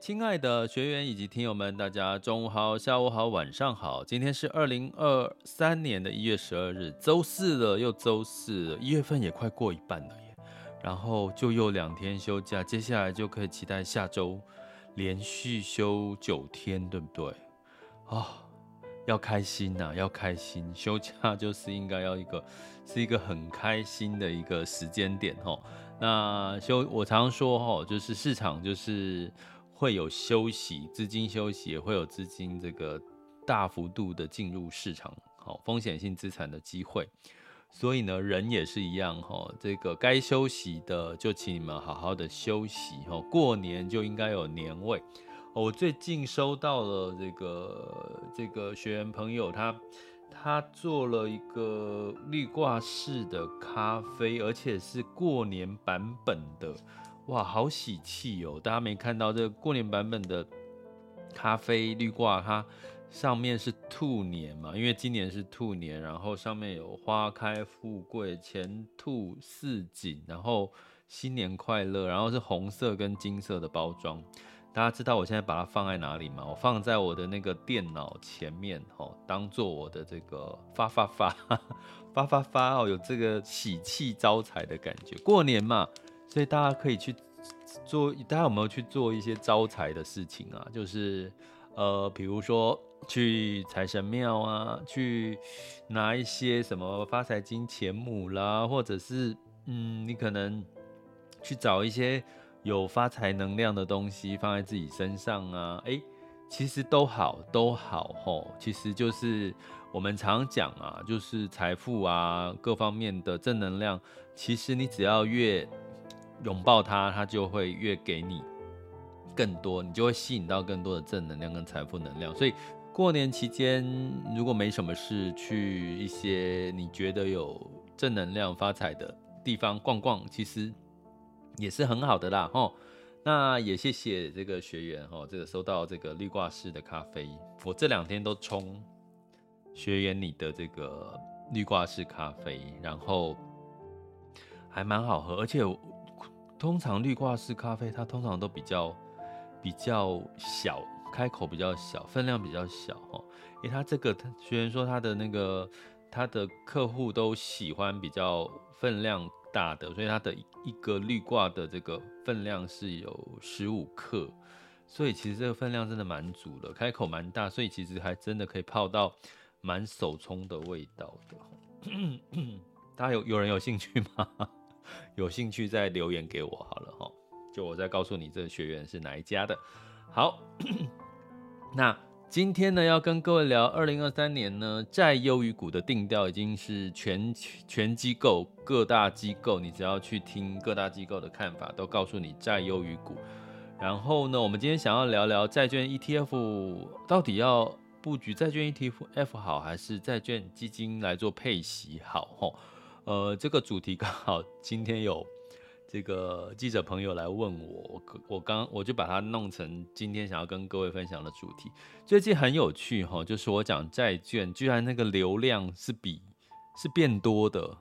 亲爱的学员以及听友们，大家中午好、下午好、晚上好。今天是二零二三年的一月十二日，周四了，又周四了，一月份也快过一半了耶。然后就又两天休假，接下来就可以期待下周连续休九天，对不对？哦，要开心呐、要开心，休假就是应该要一个，是一个很开心的一个时间点哦。那休，我常常说哈，就是市场就是会有休息，资金休息也会有资金这个大幅度的进入市场，好风险性资产的机会。所以呢，人也是一样哈，这个该休息的就请你们好好的休息哈。过年就应该有年味。我最近收到了这个这个学员朋友他。他做了一个绿挂式的咖啡，而且是过年版本的，哇，好喜气哦！大家没看到这个过年版本的咖啡滤挂，它上面是兔年嘛？因为今年是兔年，然后上面有花开富贵、前兔似锦，然后新年快乐，然后是红色跟金色的包装。大家知道我现在把它放在哪里吗？我放在我的那个电脑前面，哦，当做我的这个发发发 发发发哦，有这个喜气招财的感觉。过年嘛，所以大家可以去做，大家有没有去做一些招财的事情啊？就是呃，比如说去财神庙啊，去拿一些什么发财金钱母啦，或者是嗯，你可能去找一些。有发财能量的东西放在自己身上啊，诶，其实都好，都好吼。其实就是我们常讲啊，就是财富啊，各方面的正能量，其实你只要越拥抱它，它就会越给你更多，你就会吸引到更多的正能量跟财富能量。所以过年期间，如果没什么事，去一些你觉得有正能量发财的地方逛逛，其实。也是很好的啦，吼，那也谢谢这个学员，吼，这个收到这个绿挂式的咖啡，我这两天都冲学员你的这个绿挂式咖啡，然后还蛮好喝，而且通常滤挂式咖啡它通常都比较比较小，开口比较小，分量比较小，吼，因为它这个学员说他的那个他的客户都喜欢比较分量。大的，所以它的一个滤挂的这个分量是有十五克，所以其实这个分量真的蛮足的，开口蛮大，所以其实还真的可以泡到蛮手冲的味道的。大家有有人有兴趣吗？有兴趣再留言给我好了哈，就我再告诉你这个学员是哪一家的。好，那。今天呢，要跟各位聊二零二三年呢债优于股的定调，已经是全全机构各大机构，你只要去听各大机构的看法，都告诉你债优于股。然后呢，我们今天想要聊聊债券 ETF 到底要布局债券 ETF 好，还是债券基金来做配息好？吼，呃，这个主题刚好今天有。这个记者朋友来问我，我刚我就把它弄成今天想要跟各位分享的主题。最近很有趣哈，就是我讲债券，居然那个流量是比是变多的。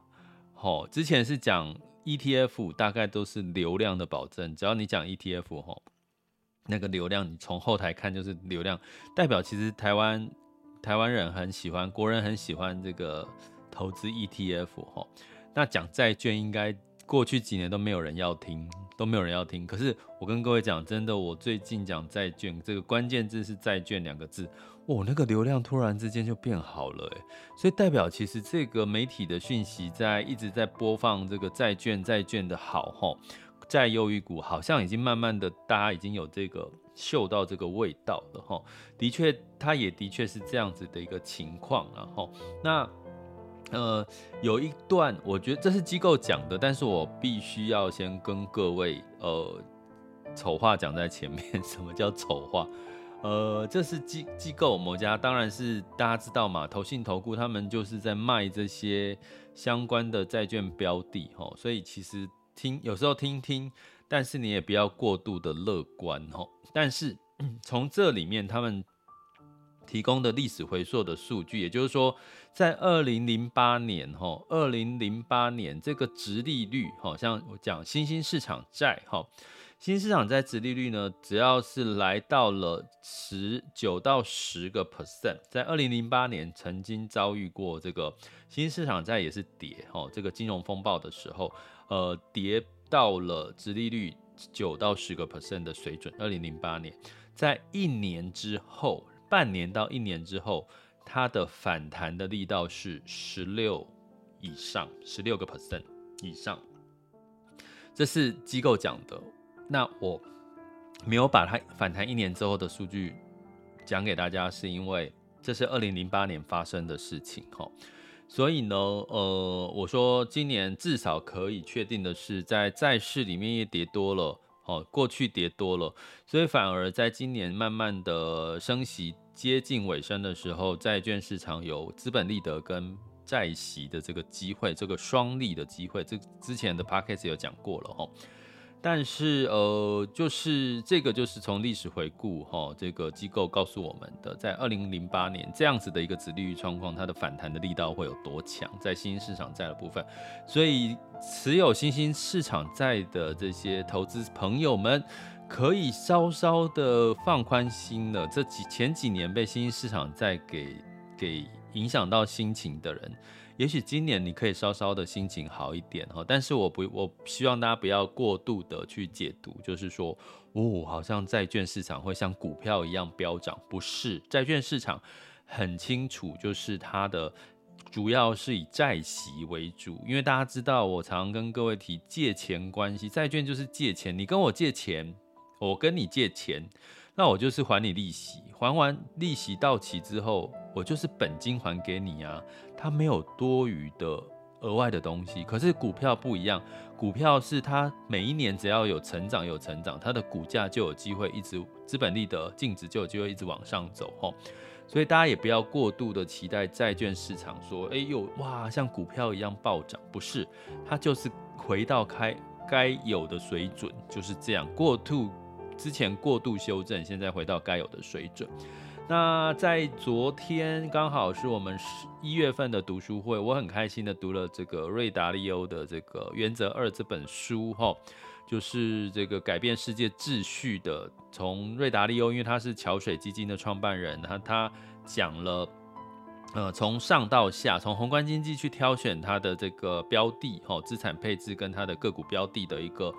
哈，之前是讲 ETF，大概都是流量的保证，只要你讲 ETF 哈，那个流量你从后台看就是流量，代表其实台湾台湾人很喜欢，国人很喜欢这个。投资 ETF 哈。那讲债券，应该过去几年都没有人要听，都没有人要听。可是我跟各位讲，真的，我最近讲债券，这个关键字是债券两个字，哦，那个流量突然之间就变好了，哎，所以代表其实这个媒体的讯息在一直在播放这个债券，债券的好哈，债优于股，好像已经慢慢的大家已经有这个嗅到这个味道了哈。的确，它也的确是这样子的一个情况，然后那。呃，有一段，我觉得这是机构讲的，但是我必须要先跟各位，呃，丑话讲在前面。什么叫丑话？呃，这是机机构某家，当然是大家知道嘛，投信投顾他们就是在卖这些相关的债券标的，哦，所以其实听有时候听听，但是你也不要过度的乐观，哦。但是从这里面他们。提供的历史回溯的数据，也就是说，在二零零八年，哈，二零零八年这个殖利率，好像我讲新兴市场债，哈，新兴市场债殖利率呢，只要是来到了十九到十个 percent，在二零零八年曾经遭遇过这个新兴市场债也是跌，哈，这个金融风暴的时候，呃，跌到了殖利率九到十个 percent 的水准。二零零八年，在一年之后。半年到一年之后，它的反弹的力道是十六以上，十六个 percent 以上，这是机构讲的。那我没有把它反弹一年之后的数据讲给大家，是因为这是二零零八年发生的事情哈。所以呢，呃，我说今年至少可以确定的是，在债市里面也跌多了。哦，过去跌多了，所以反而在今年慢慢的升息接近尾声的时候，债券市场有资本利得跟债息的这个机会，这个双利的机会，这之前的 podcast 有讲过了哦。但是呃，就是这个就是从历史回顾哈，这个机构告诉我们的，在二零零八年这样子的一个子利率状况，它的反弹的力道会有多强，在新兴市场债的部分。所以持有新兴市场债的这些投资朋友们，可以稍稍的放宽心了。这几前几年被新兴市场在给给影响到心情的人。也许今年你可以稍稍的心情好一点哈，但是我不，我希望大家不要过度的去解读，就是说，哦，好像债券市场会像股票一样飙涨，不是，债券市场很清楚，就是它的主要是以债息为主，因为大家知道，我常常跟各位提借钱关系，债券就是借钱，你跟我借钱，我跟你借钱。那我就是还你利息，还完利息到期之后，我就是本金还给你啊，它没有多余的额外的东西。可是股票不一样，股票是它每一年只要有成长有成长，它的股价就有机会一直资本利得净值就有机会一直往上走吼。所以大家也不要过度的期待债券市场说，哎呦哇，像股票一样暴涨，不是，它就是回到开该有的水准，就是这样过度。之前过度修正，现在回到该有的水准。那在昨天刚好是我们十一月份的读书会，我很开心的读了这个瑞达利欧的这个《原则二》这本书，哈，就是这个改变世界秩序的。从瑞达利欧，因为他是桥水基金的创办人，他他讲了，呃，从上到下，从宏观经济去挑选他的这个标的，哈，资产配置跟他的个股标的的一个。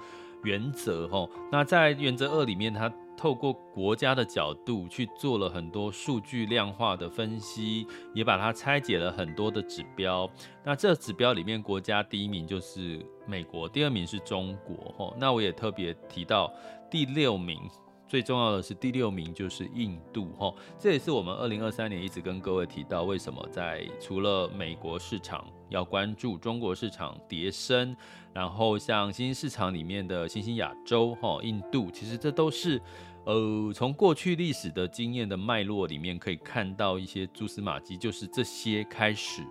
原则吼，那在原则二里面，它透过国家的角度去做了很多数据量化的分析，也把它拆解了很多的指标。那这指标里面，国家第一名就是美国，第二名是中国吼。那我也特别提到第六名。最重要的是第六名就是印度哈，这也是我们二零二三年一直跟各位提到，为什么在除了美国市场要关注中国市场跌升，然后像新兴市场里面的新兴亚洲哈，印度其实这都是呃从过去历史的经验的脉络里面可以看到一些蛛丝马迹，就是这些开始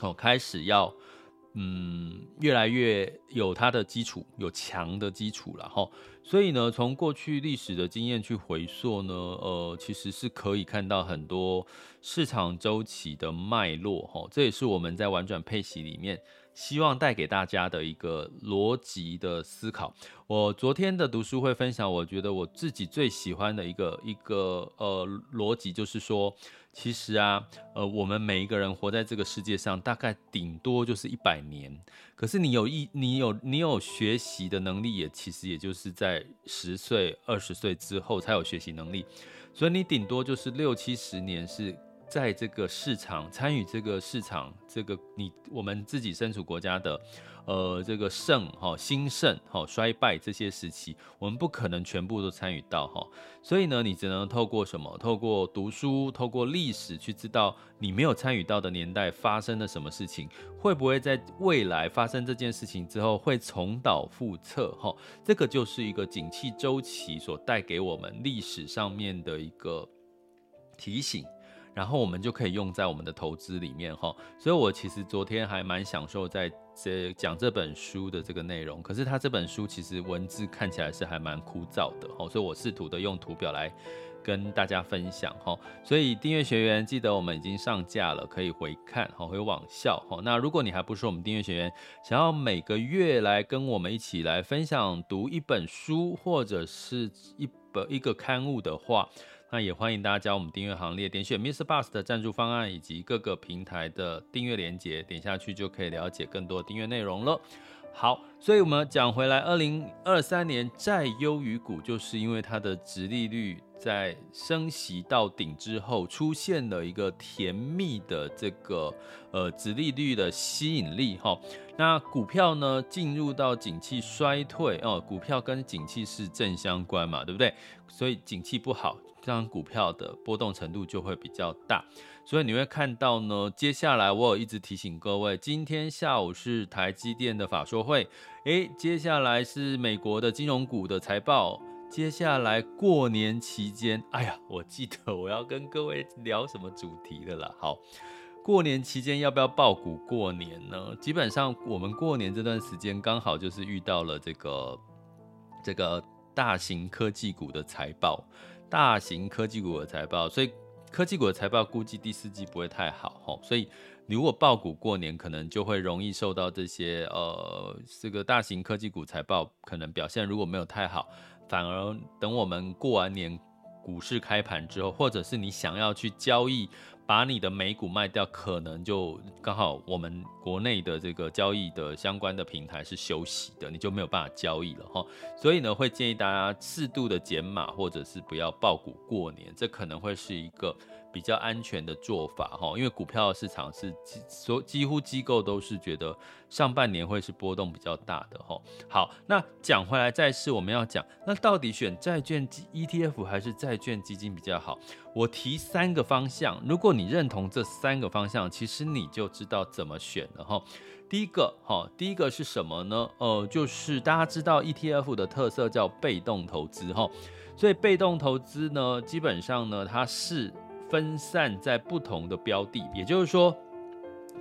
哦开始要。嗯，越来越有它的基础，有强的基础了哈。所以呢，从过去历史的经验去回溯呢，呃，其实是可以看到很多市场周期的脉络哈。这也是我们在玩转配息里面希望带给大家的一个逻辑的思考。我昨天的读书会分享，我觉得我自己最喜欢的一个一个呃逻辑，就是说，其实啊，呃，我们每一个人活在这个世界上，大概顶多就是一百年。可是你有一，你有你有学习的能力，也其实也就是在十岁、二十岁之后才有学习能力。所以你顶多就是六七十年是在这个市场参与这个市场，这个你我们自己身处国家的。呃，这个盛哈、兴盛哈、衰败这些时期，我们不可能全部都参与到哈、所以呢，你只能透过什么？透过读书，透过历史去知道你没有参与到的年代发生了什么事情，会不会在未来发生这件事情之后会重蹈覆辙哈？这个就是一个景气周期所带给我们历史上面的一个提醒。然后我们就可以用在我们的投资里面哈，所以我其实昨天还蛮享受在这讲这本书的这个内容。可是他这本书其实文字看起来是还蛮枯燥的哈，所以我试图的用图表来跟大家分享哈。所以订阅学员记得我们已经上架了，可以回看哈，回网校哈。那如果你还不是我们订阅学员，想要每个月来跟我们一起来分享读一本书或者是一本一个刊物的话。那也欢迎大家加我们订阅行列，点选 miss bus 的赞助方案以及各个平台的订阅连接，点下去就可以了解更多订阅内容了。好，所以我们讲回来，二零二三年债优于股，就是因为它的殖利率在升息到顶之后，出现了一个甜蜜的这个呃殖利率的吸引力哈。那股票呢进入到景气衰退哦，股票跟景气是正相关嘛，对不对？所以景气不好。这张股票的波动程度就会比较大，所以你会看到呢，接下来我有一直提醒各位，今天下午是台积电的法说会，诶，接下来是美国的金融股的财报，接下来过年期间，哎呀，我记得我要跟各位聊什么主题的啦。好，过年期间要不要抱股过年呢？基本上我们过年这段时间刚好就是遇到了这个这个大型科技股的财报。大型科技股的财报，所以科技股的财报估计第四季不会太好哈，所以如果爆股过年，可能就会容易受到这些呃这个大型科技股财报可能表现如果没有太好，反而等我们过完年股市开盘之后，或者是你想要去交易。把你的美股卖掉，可能就刚好我们国内的这个交易的相关的平台是休息的，你就没有办法交易了哈。所以呢，会建议大家适度的减码，或者是不要爆股过年，这可能会是一个。比较安全的做法哈，因为股票市场是几所几乎机构都是觉得上半年会是波动比较大的哈。好，那讲回来债市，我们要讲，那到底选债券 ETF 还是债券基金比较好？我提三个方向，如果你认同这三个方向，其实你就知道怎么选了哈。第一个哈，第一个是什么呢？呃，就是大家知道 ETF 的特色叫被动投资哈，所以被动投资呢，基本上呢，它是。分散在不同的标的，也就是说，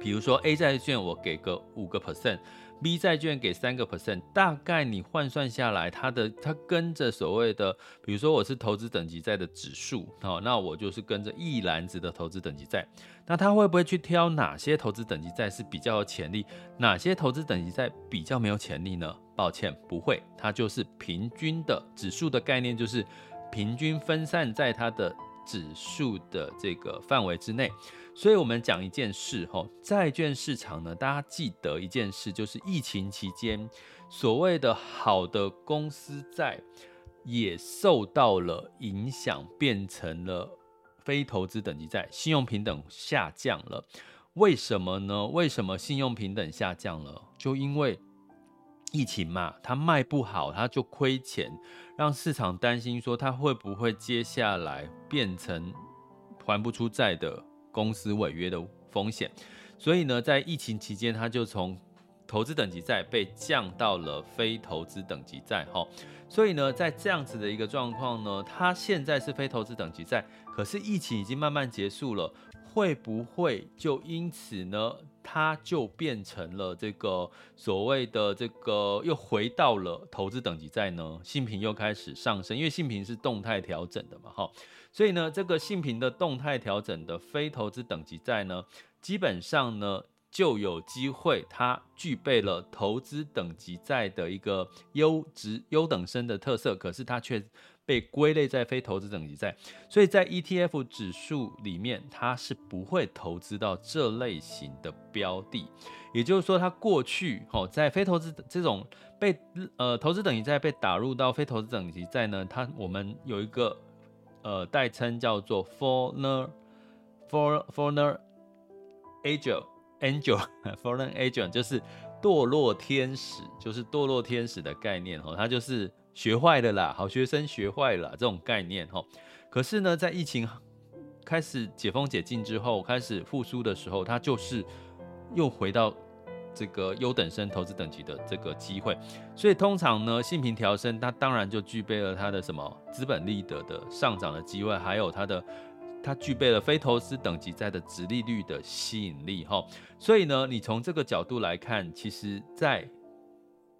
比如说 A 债券我给个五个 percent，B 债券给三个 percent，大概你换算下来，它的它跟着所谓的，比如说我是投资等级债的指数，好，那我就是跟着一篮子的投资等级债，那它会不会去挑哪些投资等级债是比较有潜力，哪些投资等级债比较没有潜力呢？抱歉，不会，它就是平均的指数的概念，就是平均分散在它的。指数的这个范围之内，所以我们讲一件事哈，债券市场呢，大家记得一件事，就是疫情期间所谓的好的公司债也受到了影响，变成了非投资等级债，信用评等下降了。为什么呢？为什么信用评等下降了？就因为疫情嘛，它卖不好，它就亏钱。让市场担心说，它会不会接下来变成还不出债的公司违约的风险？所以呢，在疫情期间，它就从投资等级债被降到了非投资等级债。哈，所以呢，在这样子的一个状况呢，它现在是非投资等级债，可是疫情已经慢慢结束了。会不会就因此呢，它就变成了这个所谓的这个又回到了投资等级债呢？信评又开始上升，因为信评是动态调整的嘛，哈，所以呢，这个信评的动态调整的非投资等级债呢，基本上呢就有机会它具备了投资等级债的一个优质优等生的特色，可是它却。被归类在非投资等级债，所以在 ETF 指数里面，它是不会投资到这类型的标的。也就是说，它过去哦，在非投资这种被呃投资等级债被打入到非投资等级债呢，它我们有一个呃代称叫做 foreigner for foreigner angel angel foreign angel 就是堕落天使，就是堕落天使的概念哦，它就是。学坏了啦，好学生学坏了这种概念哈。可是呢，在疫情开始解封解禁之后，开始复苏的时候，它就是又回到这个优等生投资等级的这个机会。所以通常呢，信评调升，它当然就具备了它的什么资本利得的上涨的机会，还有它的它具备了非投资等级债的殖利率的吸引力哈。所以呢，你从这个角度来看，其实在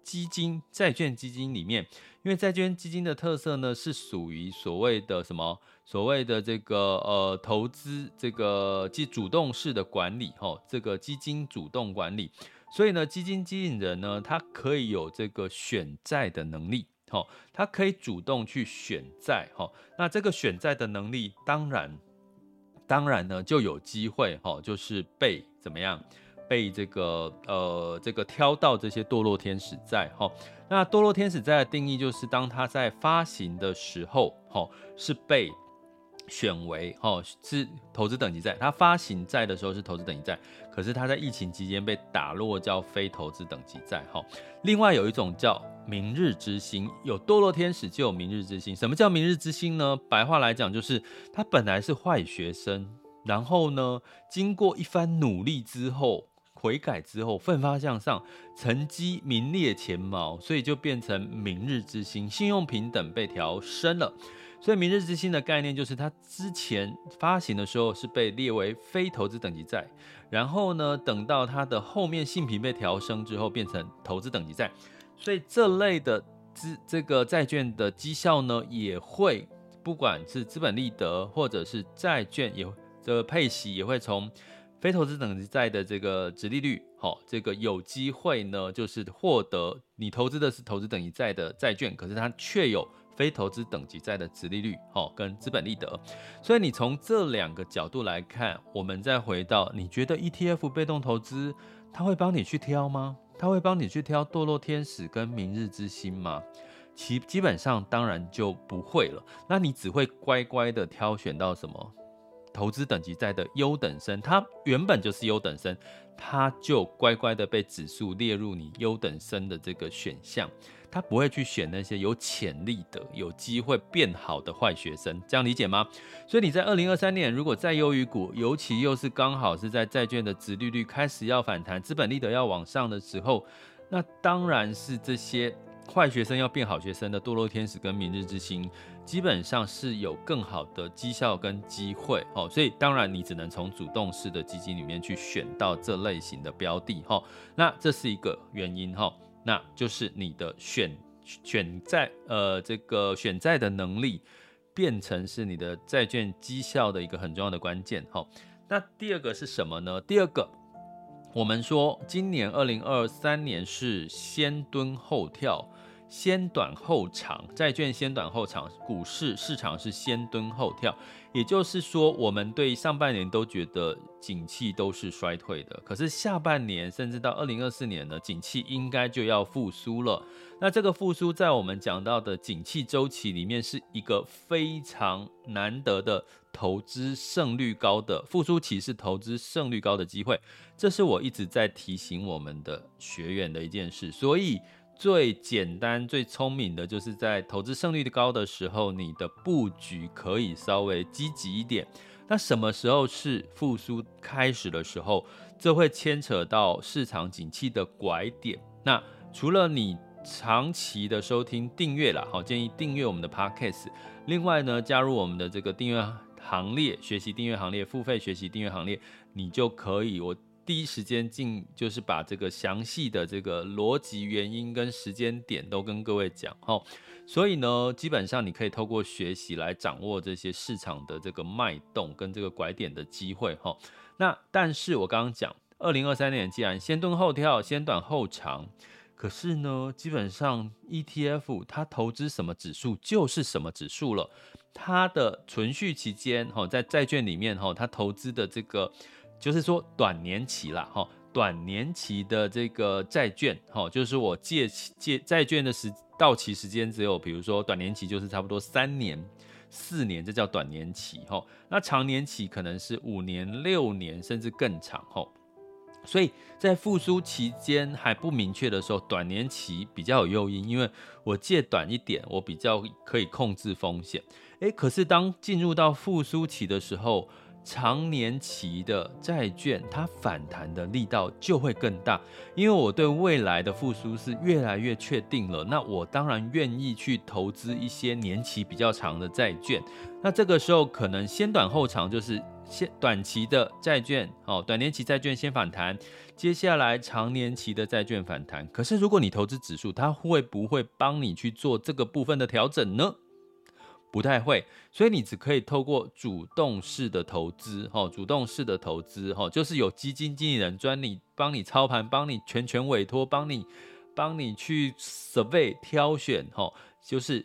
基金债券基金里面。因为债券基金的特色呢，是属于所谓的什么？所谓的这个呃投资这个即主动式的管理，哈，这个基金主动管理。所以呢，基金经理人呢，他可以有这个选债的能力，哈，他可以主动去选债，哈。那这个选债的能力，当然，当然呢，就有机会，哈，就是被怎么样？被这个呃这个挑到这些堕落天使债哈，那堕落天使债的定义就是当它在发行的时候哈是被选为哈是投资等级债，它发行债的时候是投资等级债，可是它在疫情期间被打落叫非投资等级债哈。另外有一种叫明日之星，有堕落天使就有明日之星。什么叫明日之星呢？白话来讲就是他本来是坏学生，然后呢经过一番努力之后。悔改之后奋发向上，成绩名列前茅，所以就变成明日之星，信用评等被调升了。所以明日之星的概念就是，它之前发行的时候是被列为非投资等级债，然后呢，等到它的后面信评被调升之后，变成投资等级债。所以这类的资这个债券的绩效呢，也会不管是资本利得或者是债券也这个配息也会从。非投资等级债的这个殖利率，好，这个有机会呢，就是获得你投资的是投资等级债的债券，可是它却有非投资等级债的殖利率，好，跟资本利得。所以你从这两个角度来看，我们再回到，你觉得 ETF 被动投资，它会帮你去挑吗？它会帮你去挑堕落天使跟明日之星吗？其基本上当然就不会了，那你只会乖乖的挑选到什么？投资等级债的优等生，他原本就是优等生，他就乖乖的被指数列入你优等生的这个选项，他不会去选那些有潜力的、有机会变好的坏学生，这样理解吗？所以你在二零二三年如果再优于股，尤其又是刚好是在债券的殖利率开始要反弹、资本利得要往上的时候，那当然是这些。坏学生要变好学生的堕落天使跟明日之星，基本上是有更好的绩效跟机会哦，所以当然你只能从主动式的基金里面去选到这类型的标的哈，那这是一个原因哈，那就是你的选选债呃这个选债的能力变成是你的债券绩效的一个很重要的关键哈。那第二个是什么呢？第二个。我们说，今年二零二三年是先蹲后跳，先短后长，债券先短后长，股市市场是先蹲后跳。也就是说，我们对上半年都觉得景气都是衰退的，可是下半年甚至到二零二四年呢，景气应该就要复苏了。那这个复苏在我们讲到的景气周期里面，是一个非常难得的投资胜率高的复苏期，是投资胜率高的机会。这是我一直在提醒我们的学员的一件事，所以。最简单、最聪明的，就是在投资胜率高的时候，你的布局可以稍微积极一点。那什么时候是复苏开始的时候？这会牵扯到市场景气的拐点。那除了你长期的收听订阅啦，好，建议订阅我们的 Podcast。另外呢，加入我们的这个订阅行列，学习订阅行列，付费学习订阅行列，你就可以我。第一时间进就是把这个详细的这个逻辑原因跟时间点都跟各位讲哈，所以呢，基本上你可以透过学习来掌握这些市场的这个脉动跟这个拐点的机会哈。那但是我刚刚讲，二零二三年既然先蹲后跳，先短后长。可是呢，基本上 ETF 它投资什么指数就是什么指数了。它的存续期间，哈，在债券里面，哈，它投资的这个就是说短年期啦，哈，短年期的这个债券，哈，就是我借借债券的时到期时间只有，比如说短年期就是差不多三年、四年，这叫短年期，哈。那长年期可能是五年、六年，甚至更长，哈。所以在复苏期间还不明确的时候，短年期比较有诱因，因为我借短一点，我比较可以控制风险。诶，可是当进入到复苏期的时候，长年期的债券它反弹的力道就会更大，因为我对未来的复苏是越来越确定了，那我当然愿意去投资一些年期比较长的债券。那这个时候可能先短后长，就是。先短期的债券哦，短年期债券先反弹，接下来长年期的债券反弹。可是如果你投资指数，它会不会帮你去做这个部分的调整呢？不太会，所以你只可以透过主动式的投资哈，主动式的投资哈，就是有基金经理人专你帮你操盘，帮你全权委托，帮你帮你去 survey 挑选哈，就是。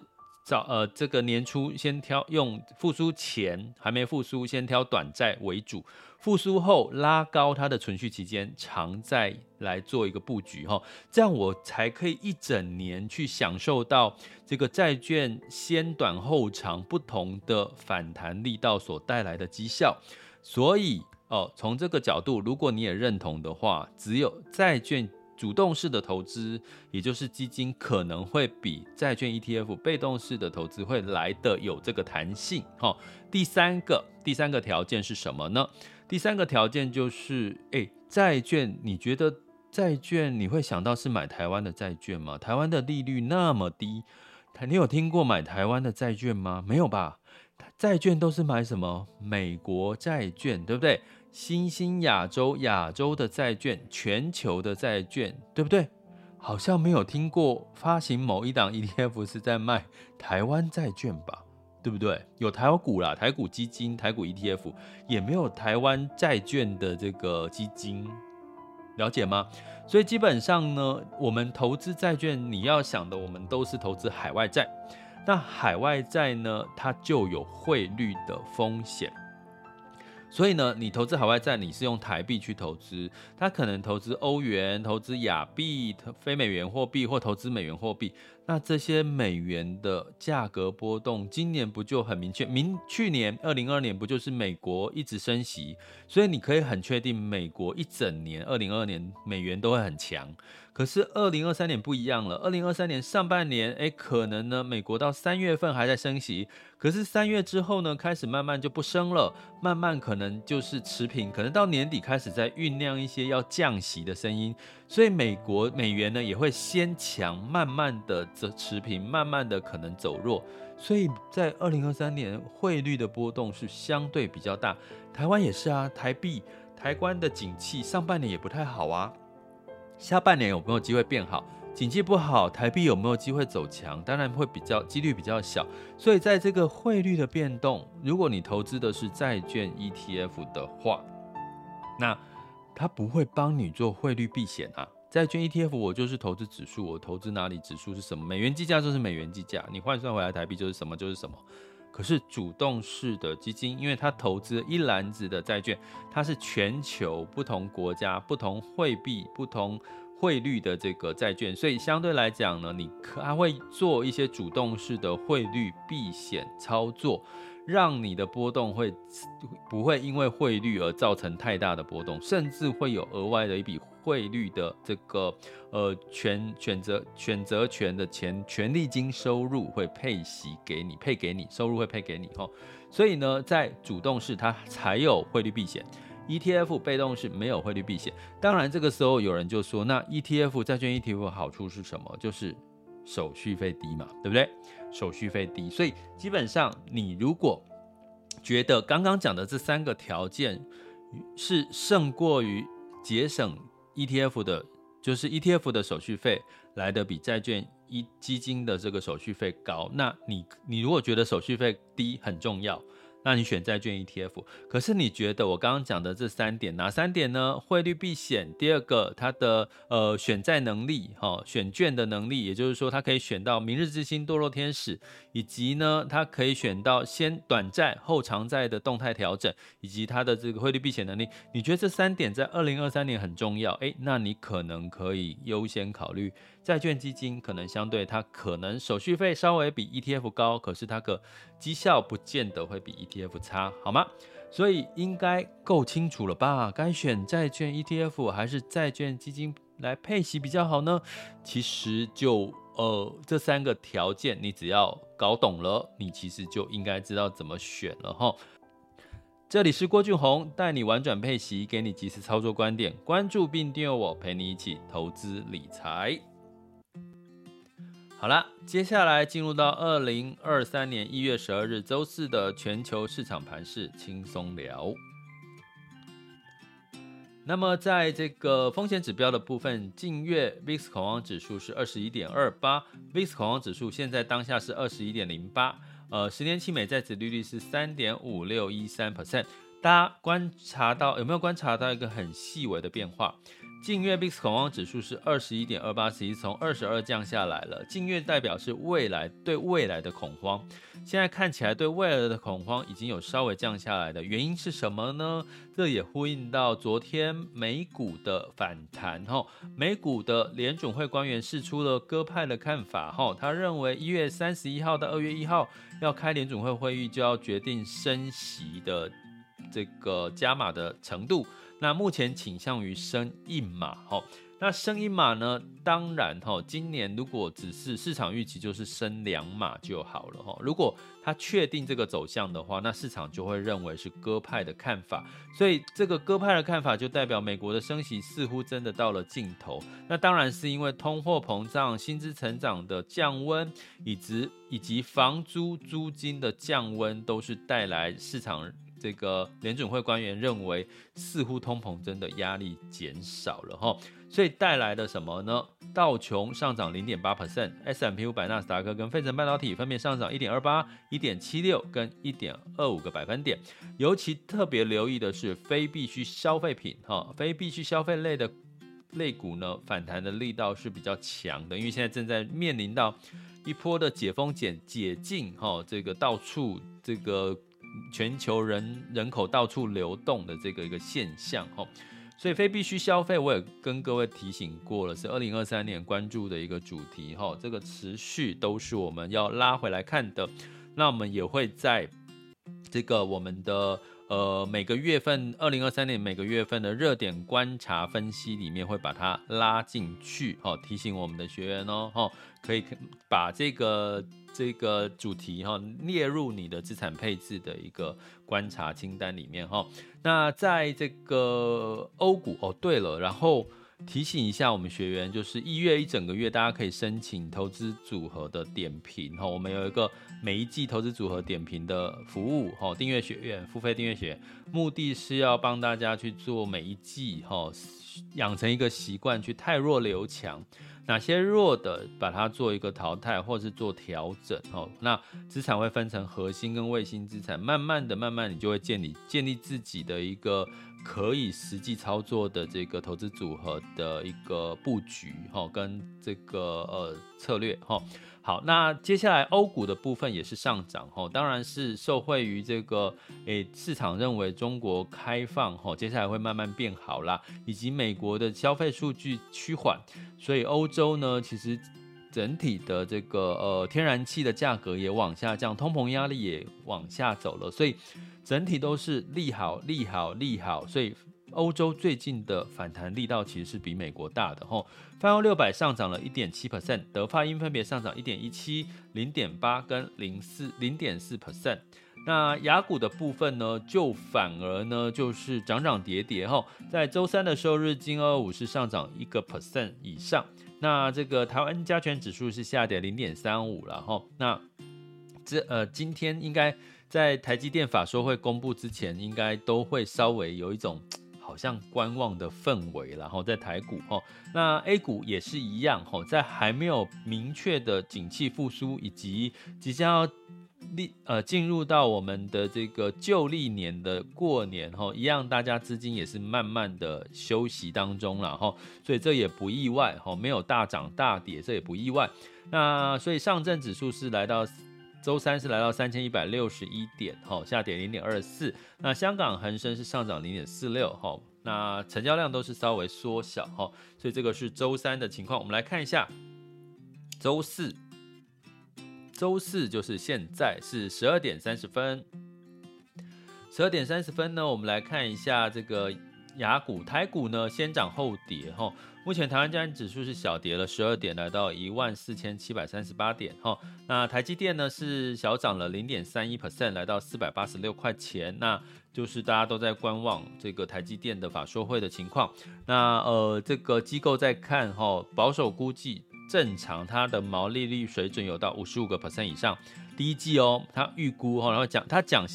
找呃，这个年初先挑用复苏前还没复苏，先挑短债为主，复苏后拉高它的存续期间，长债来做一个布局哈，这样我才可以一整年去享受到这个债券先短后长不同的反弹力道所带来的绩效。所以哦，从这个角度，如果你也认同的话，只有债券。主动式的投资，也就是基金可能会比债券 ETF 被动式的投资会来得有这个弹性。哈，第三个第三个条件是什么呢？第三个条件就是，诶，债券，你觉得债券你会想到是买台湾的债券吗？台湾的利率那么低，你有听过买台湾的债券吗？没有吧？债券都是买什么？美国债券，对不对？新兴亚洲、亚洲的债券、全球的债券，对不对？好像没有听过发行某一档 ETF 是在卖台湾债券吧？对不对？有台股啦，台股基金、台股 ETF，也没有台湾债券的这个基金，了解吗？所以基本上呢，我们投资债券，你要想的，我们都是投资海外债。那海外债呢，它就有汇率的风险。所以呢，你投资海外债，你是用台币去投资，他可能投资欧元、投资亚币、非美元货币或投资美元货币。那这些美元的价格波动，今年不就很明确？明去年二零二二年不就是美国一直升息，所以你可以很确定，美国一整年二零二二年美元都会很强。可是二零二三年不一样了，二零二三年上半年，诶，可能呢，美国到三月份还在升息，可是三月之后呢，开始慢慢就不升了，慢慢可能就是持平，可能到年底开始在酝酿一些要降息的声音，所以美国美元呢也会先强，慢慢的则持平，慢慢的可能走弱，所以在二零二三年汇率的波动是相对比较大，台湾也是啊，台币台湾的景气上半年也不太好啊。下半年有没有机会变好？景气不好，台币有没有机会走强？当然会比较几率比较小。所以在这个汇率的变动，如果你投资的是债券 ETF 的话，那它不会帮你做汇率避险啊。债券 ETF 我就是投资指数，我投资哪里指数是什么？美元计价就是美元计价，你换算回来台币就是什么就是什么。可是主动式的基金，因为它投资一篮子的债券，它是全球不同国家、不同汇币、不同汇率的这个债券，所以相对来讲呢，你可还会做一些主动式的汇率避险操作。让你的波动会不会因为汇率而造成太大的波动，甚至会有额外的一笔汇率的这个呃权选择选择权的钱权利金收入会配息给你，配给你收入会配给你哦。所以呢，在主动式它才有汇率避险，ETF 被动式没有汇率避险。当然这个时候有人就说，那 ETF 债券 ETF 的好处是什么？就是。手续费低嘛，对不对？手续费低，所以基本上你如果觉得刚刚讲的这三个条件是胜过于节省 ETF 的，就是 ETF 的手续费来的比债券一基金的这个手续费高，那你你如果觉得手续费低很重要，那你选债券 ETF。可是你觉得我刚刚讲的这三点哪三点呢？汇率避险，第二个它的呃选债能力，哈、选券的能力，也就是说它可以选到明日之星、堕落天使，以及呢它可以选到先短债后长债的动态调整，以及它的这个汇率避险能力。你觉得这三点在二零二三年很重要？诶，那你可能可以优先考虑债券基金，可能相对它可能手续费稍微比 ETF 高，可是它的绩效不见得会比 ETF 差，好吗？所以应该够清楚了吧？该选债券 ETF 还是债券基金来配息比较好呢？其实就呃这三个条件，你只要搞懂了，你其实就应该知道怎么选了哈。这里是郭俊宏，带你玩转配息，给你及时操作观点，关注并订阅我，陪你一起投资理财。好了，接下来进入到二零二三年一月十二日周四的全球市场盘势轻松聊。那么，在这个风险指标的部分，近月 VIX 恐慌指数是二十一点二八，VIX 恐慌指数现在当下是二十一点零八，呃，十年期美债殖利率是三点五六一三 percent。大家观察到有没有观察到一个很细微的变化？近月 VIX 恐慌指数是二十一点二八，其实从二十二降下来了。近月代表是未来对未来的恐慌，现在看起来对未来的恐慌已经有稍微降下来的原因是什么呢？这也呼应到昨天美股的反弹哈，美股的联准会官员释出了鸽派的看法哈，他认为一月三十一号到二月一号要开联准会会议，就要决定升息的这个加码的程度。那目前倾向于升一码，哈，那升一码呢？当然，哈，今年如果只是市场预期，就是升两码就好了，哈。如果他确定这个走向的话，那市场就会认为是鸽派的看法，所以这个鸽派的看法就代表美国的升息似乎真的到了尽头。那当然是因为通货膨胀、薪资成长的降温，以及以及房租租金的降温，都是带来市场。这个联准会官员认为，似乎通膨真的压力减少了哈，所以带来的什么呢？道琼上涨零点八 percent，S&P 五百、纳斯达克跟费城半导体分别上涨一点二八、一点七六跟一点二五个百分点。尤其特别留意的是非必需消费品哈，非必需消费类的类股呢，反弹的力道是比较强的，因为现在正在面临到一波的解封解解禁哈，这个到处这个。全球人人口到处流动的这个一个现象哦，所以非必须消费我也跟各位提醒过了，是二零二三年关注的一个主题哈，这个持续都是我们要拉回来看的。那我们也会在这个我们的呃每个月份，二零二三年每个月份的热点观察分析里面会把它拉进去好，提醒我们的学员哦哈，可以把这个。这个主题哈列入你的资产配置的一个观察清单里面哈。那在这个欧股哦，对了，然后提醒一下我们学员，就是一月一整个月大家可以申请投资组合的点评哈。我们有一个每一季投资组合点评的服务哈，订阅学员付费订阅学，目的是要帮大家去做每一季哈，养成一个习惯去汰弱留强。哪些弱的，把它做一个淘汰，或是做调整哈。那资产会分成核心跟卫星资产，慢慢的、慢慢你就会建立建立自己的一个可以实际操作的这个投资组合的一个布局哈，跟这个呃策略哈。好，那接下来欧股的部分也是上涨哈，当然是受惠于这个诶市场认为中国开放哈，接下来会慢慢变好啦，以及美国的消费数据趋缓，所以欧洲呢其实整体的这个呃天然气的价格也往下降，通膨压力也往下走了，所以整体都是利好利好利好，所以。欧洲最近的反弹力道其实是比美国大的吼，泛欧六百上涨了一点七 percent，德法英分别上涨一点一七、零点八跟零四零点四 percent。那雅股的部分呢，就反而呢就是涨涨跌跌吼，在周三的时候，日经二五是上涨一个 percent 以上，那这个台湾加权指数是下跌零点三五了吼，那这呃今天应该在台积电法说会公布之前，应该都会稍微有一种。好像观望的氛围，然后在台股哈，那 A 股也是一样哈，在还没有明确的景气复苏以及即将要历呃进入到我们的这个旧历年的过年哈，一样大家资金也是慢慢的休息当中了哈，所以这也不意外哈，没有大涨大跌，这也不意外。那所以上证指数是来到周三是来到三千一百六十一点哈，下跌零点二四。那香港恒生是上涨零点四六哈，那成交量都是稍微缩小哈，所以这个是周三的情况。我们来看一下周四。周四就是现在是十二点三十分，十二点三十分呢，我们来看一下这个雅股、台股呢，先涨后跌哈。目前台湾加权指数是小跌了十二点，来到一万四千七百三十八点哈。那台积电呢是小涨了零点三一 percent，来到四百八十六块钱。那就是大家都在观望这个台积电的法说会的情况。那呃，这个机构在看哈，保守估计。正常，它的毛利率水准有到五十五个 percent 以上。第一季哦，它预估哈，然后讲它讲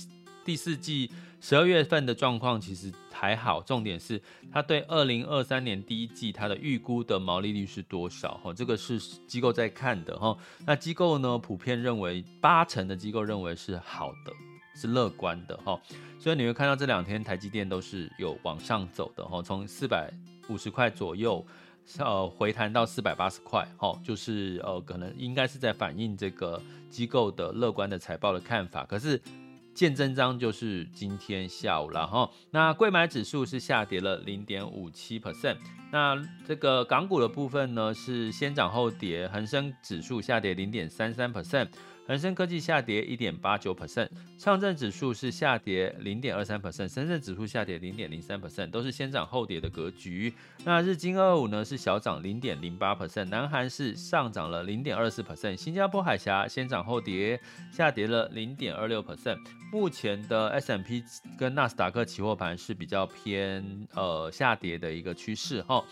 第四季十二月份的状况其实还好。重点是它对二零二三年第一季它的预估的毛利率是多少？哈，这个是机构在看的哈。那机构呢，普遍认为八成的机构认为是好的，是乐观的哈。所以你会看到这两天台积电都是有往上走的哈，从四百五十块左右。呃，回弹到四百八十块，哦，就是呃，可能应该是在反映这个机构的乐观的财报的看法。可是见真章就是今天下午了哈。那贵买指数是下跌了零点五七 percent。那这个港股的部分呢，是先涨后跌，恒生指数下跌零点三三 percent。恒生科技下跌一点八九 percent，上证指数是下跌零点二三 percent，深圳指数下跌零点零三 percent，都是先涨后跌的格局。那日经二五呢是小涨零点零八 percent，南韩是上涨了零点二四 percent，新加坡海峡先涨后跌，下跌了零点二六 percent。目前的 S M P 跟纳斯达克期货盘是比较偏呃下跌的一个趋势哈。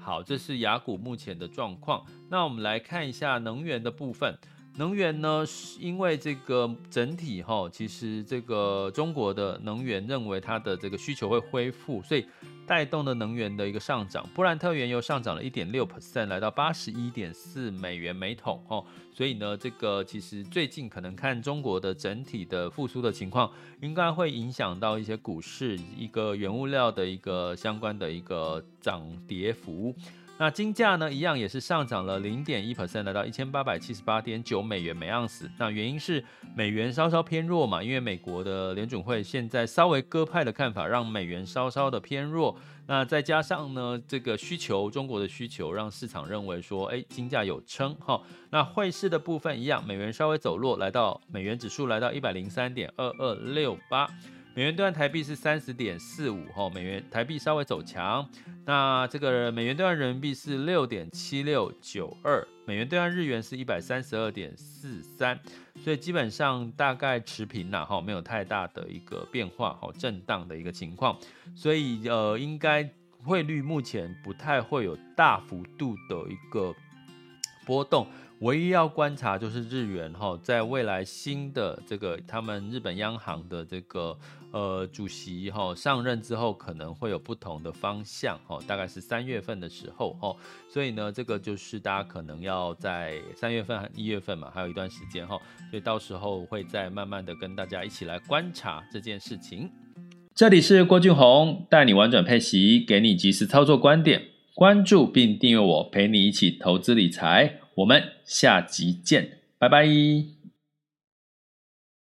好，这是雅股目前的状况。那我们来看一下能源的部分。能源呢，是因为这个整体哈，其实这个中国的能源认为它的这个需求会恢复，所以带动的能源的一个上涨。布兰特原油上涨了一点六 percent，来到八十一点四美元每桶哈。所以呢，这个其实最近可能看中国的整体的复苏的情况，应该会影响到一些股市一个原物料的一个相关的一个涨跌幅。那金价呢，一样也是上涨了零点一 percent，来到一千八百七十八点九美元每盎司。那原因是美元稍稍偏弱嘛，因为美国的联准会现在稍微鸽派的看法，让美元稍稍的偏弱。那再加上呢，这个需求，中国的需求让市场认为说，哎，金价有撑哈。那汇市的部分一样，美元稍微走弱，来到美元指数来到一百零三点二二六八。美元兑换台币是三十点四五哈，美元台币稍微走强。那这个美元兑换人民币是六点七六九二，美元兑换日元是一百三十二点四三，所以基本上大概持平了哈，没有太大的一个变化哈，震荡的一个情况。所以呃，应该汇率目前不太会有大幅度的一个波动。唯一要观察就是日元哈，在未来新的这个他们日本央行的这个呃主席哈上任之后，可能会有不同的方向哈，大概是三月份的时候哈，所以呢，这个就是大家可能要在三月份一月份嘛，还有一段时间哈，所以到时候会再慢慢的跟大家一起来观察这件事情。这里是郭俊宏，带你玩转配息，给你及时操作观点，关注并订阅我，陪你一起投资理财。我们下集见，拜拜。